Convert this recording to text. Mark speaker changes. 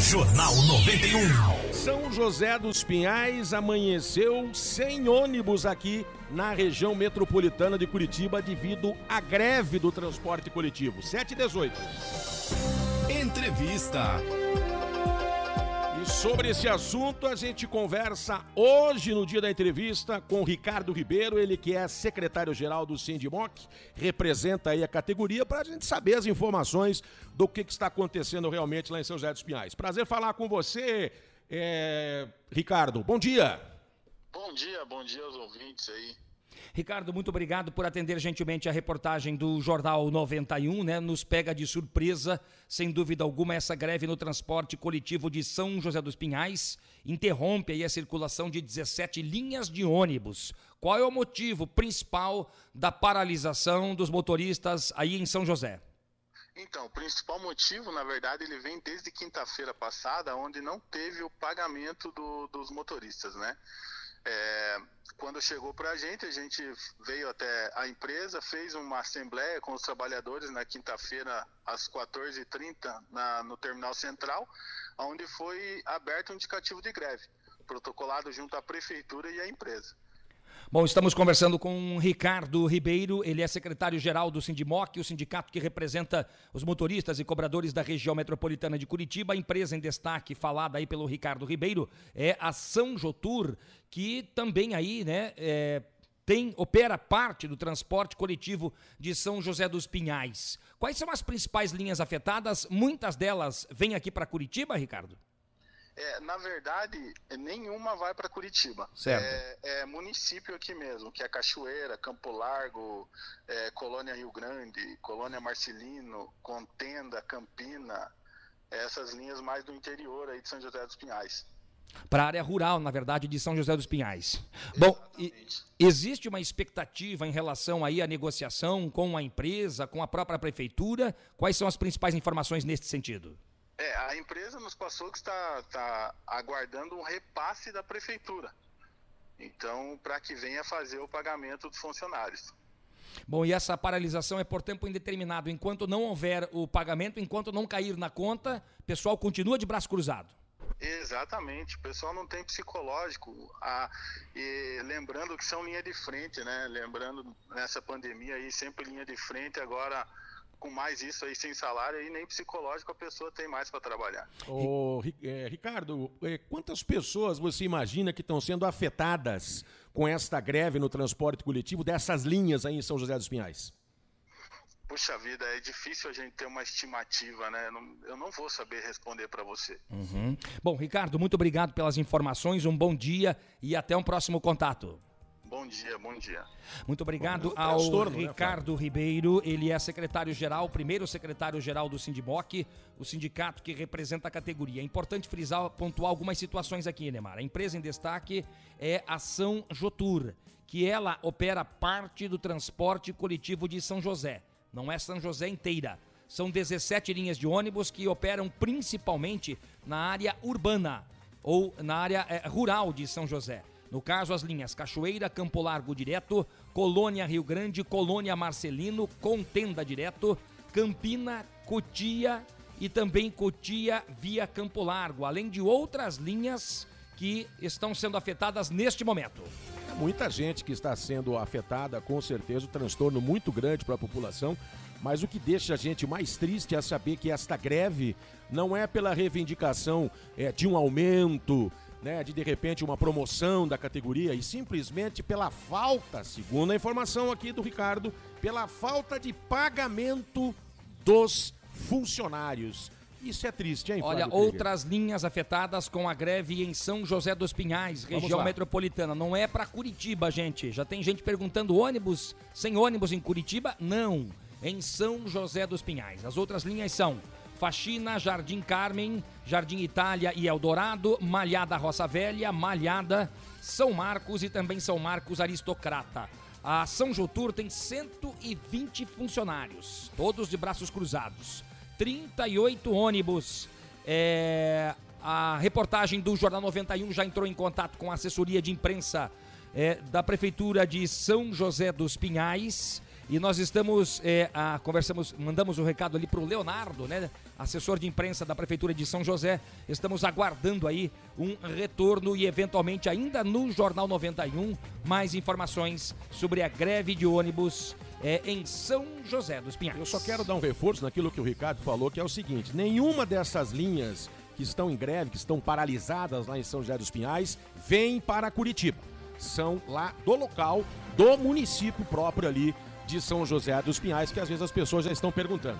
Speaker 1: Jornal 91.
Speaker 2: São José dos Pinhais amanheceu sem ônibus aqui na região metropolitana de Curitiba devido à greve do transporte coletivo. 7 e 18.
Speaker 1: Entrevista.
Speaker 2: E sobre esse assunto a gente conversa hoje no dia da entrevista com Ricardo Ribeiro, ele que é secretário-geral do Sindimoc, representa aí a categoria para a gente saber as informações do que, que, está acontecendo realmente lá em São José dos Pinhais. Prazer falar com você, é... Ricardo. Bom dia.
Speaker 3: Bom dia, bom dia aos ouvintes aí.
Speaker 4: Ricardo, muito obrigado por atender gentilmente a reportagem do Jornal 91, né? Nos pega de surpresa, sem dúvida alguma, essa greve no transporte coletivo de São José dos Pinhais interrompe aí a circulação de 17 linhas de ônibus. Qual é o motivo principal da paralisação dos motoristas aí em São José?
Speaker 3: Então, o principal motivo, na verdade, ele vem desde quinta-feira passada, onde não teve o pagamento do, dos motoristas, né? É, quando chegou para a gente, a gente veio até a empresa, fez uma assembleia com os trabalhadores na quinta-feira às 14h30 na, no Terminal Central, onde foi aberto um indicativo de greve, protocolado junto à Prefeitura e à empresa.
Speaker 4: Bom, estamos conversando com Ricardo Ribeiro, ele é secretário-geral do Sindimoc, o sindicato que representa os motoristas e cobradores da região metropolitana de Curitiba. A empresa em destaque, falada aí pelo Ricardo Ribeiro, é a São Jotur, que também aí, né, é, tem, opera parte do transporte coletivo de São José dos Pinhais. Quais são as principais linhas afetadas? Muitas delas vêm aqui para Curitiba, Ricardo?
Speaker 3: É, na verdade, nenhuma vai para Curitiba.
Speaker 4: Certo.
Speaker 3: É, é, município aqui mesmo, que é Cachoeira, Campo Largo, é, Colônia Rio Grande, Colônia Marcelino, Contenda, Campina, essas linhas mais do interior aí de São José dos Pinhais.
Speaker 4: Para a área rural, na verdade, de São José dos Pinhais. Bom, existe uma expectativa em relação aí à negociação com a empresa, com a própria prefeitura? Quais são as principais informações neste sentido?
Speaker 3: É, a empresa nos passou que está, está aguardando um repasse da prefeitura. Então, para que venha fazer o pagamento dos funcionários.
Speaker 4: Bom, e essa paralisação é por tempo indeterminado. Enquanto não houver o pagamento, enquanto não cair na conta, o pessoal continua de braço cruzado.
Speaker 3: Exatamente, o pessoal não tem psicológico. A, e lembrando que são linha de frente, né? Lembrando nessa pandemia aí, sempre linha de frente, agora com mais isso aí sem salário e nem psicológico a pessoa tem mais para trabalhar.
Speaker 2: Ô, é, Ricardo, é, quantas pessoas você imagina que estão sendo afetadas com esta greve no transporte coletivo dessas linhas aí em São José dos Pinhais?
Speaker 3: Puxa vida, é difícil a gente ter uma estimativa, né? Eu não vou saber responder para você.
Speaker 4: Uhum. Bom, Ricardo, muito obrigado pelas informações, um bom dia e até um próximo contato.
Speaker 3: Bom dia, bom dia.
Speaker 4: Muito obrigado ao transtorno, né, Ricardo né, Ribeiro. Ele é secretário-geral, primeiro secretário-geral do Sindimoc, o sindicato que representa a categoria. É importante frisar, pontuar algumas situações aqui, Neymar. A empresa em destaque é a São Jotur, que ela opera parte do transporte coletivo de São José. Não é São José inteira. São 17 linhas de ônibus que operam principalmente na área urbana ou na área é, rural de São José. No caso, as linhas Cachoeira, Campo Largo Direto, Colônia Rio Grande, Colônia Marcelino, Contenda Direto, Campina, Cotia e também Cotia via Campo Largo, além de outras linhas que estão sendo afetadas neste momento.
Speaker 2: Muita gente que está sendo afetada, com certeza, um transtorno muito grande para a população. Mas o que deixa a gente mais triste é saber que esta greve não é pela reivindicação é, de um aumento, né, de de repente uma promoção da categoria e simplesmente pela falta, segundo a informação aqui do Ricardo, pela falta de pagamento dos funcionários. Isso é triste, hein,
Speaker 4: Olha, outras linhas afetadas com a greve em São José dos Pinhais, região metropolitana. Não é para Curitiba, gente. Já tem gente perguntando ônibus, sem ônibus em Curitiba? Não. Em São José dos Pinhais. As outras linhas são Faxina, Jardim Carmen, Jardim Itália e Eldorado, Malhada Roça Velha, Malhada, São Marcos e também São Marcos Aristocrata. A São Jotur tem 120 funcionários, todos de braços cruzados, 38 ônibus. É, a reportagem do Jornal 91 já entrou em contato com a assessoria de imprensa é, da Prefeitura de São José dos Pinhais E nós estamos, é, a, conversamos, mandamos o um recado ali para o Leonardo, né? Assessor de imprensa da Prefeitura de São José. Estamos aguardando aí um retorno e eventualmente ainda no Jornal 91 mais informações sobre a greve de ônibus é, em São José dos Pinhais.
Speaker 2: Eu só quero dar um reforço naquilo que o Ricardo falou, que é o seguinte: nenhuma dessas linhas que estão em greve, que estão paralisadas lá em São José dos Pinhais, vem para Curitiba. São lá do local, do município próprio ali de São José dos Pinhais, que às vezes as pessoas já estão perguntando.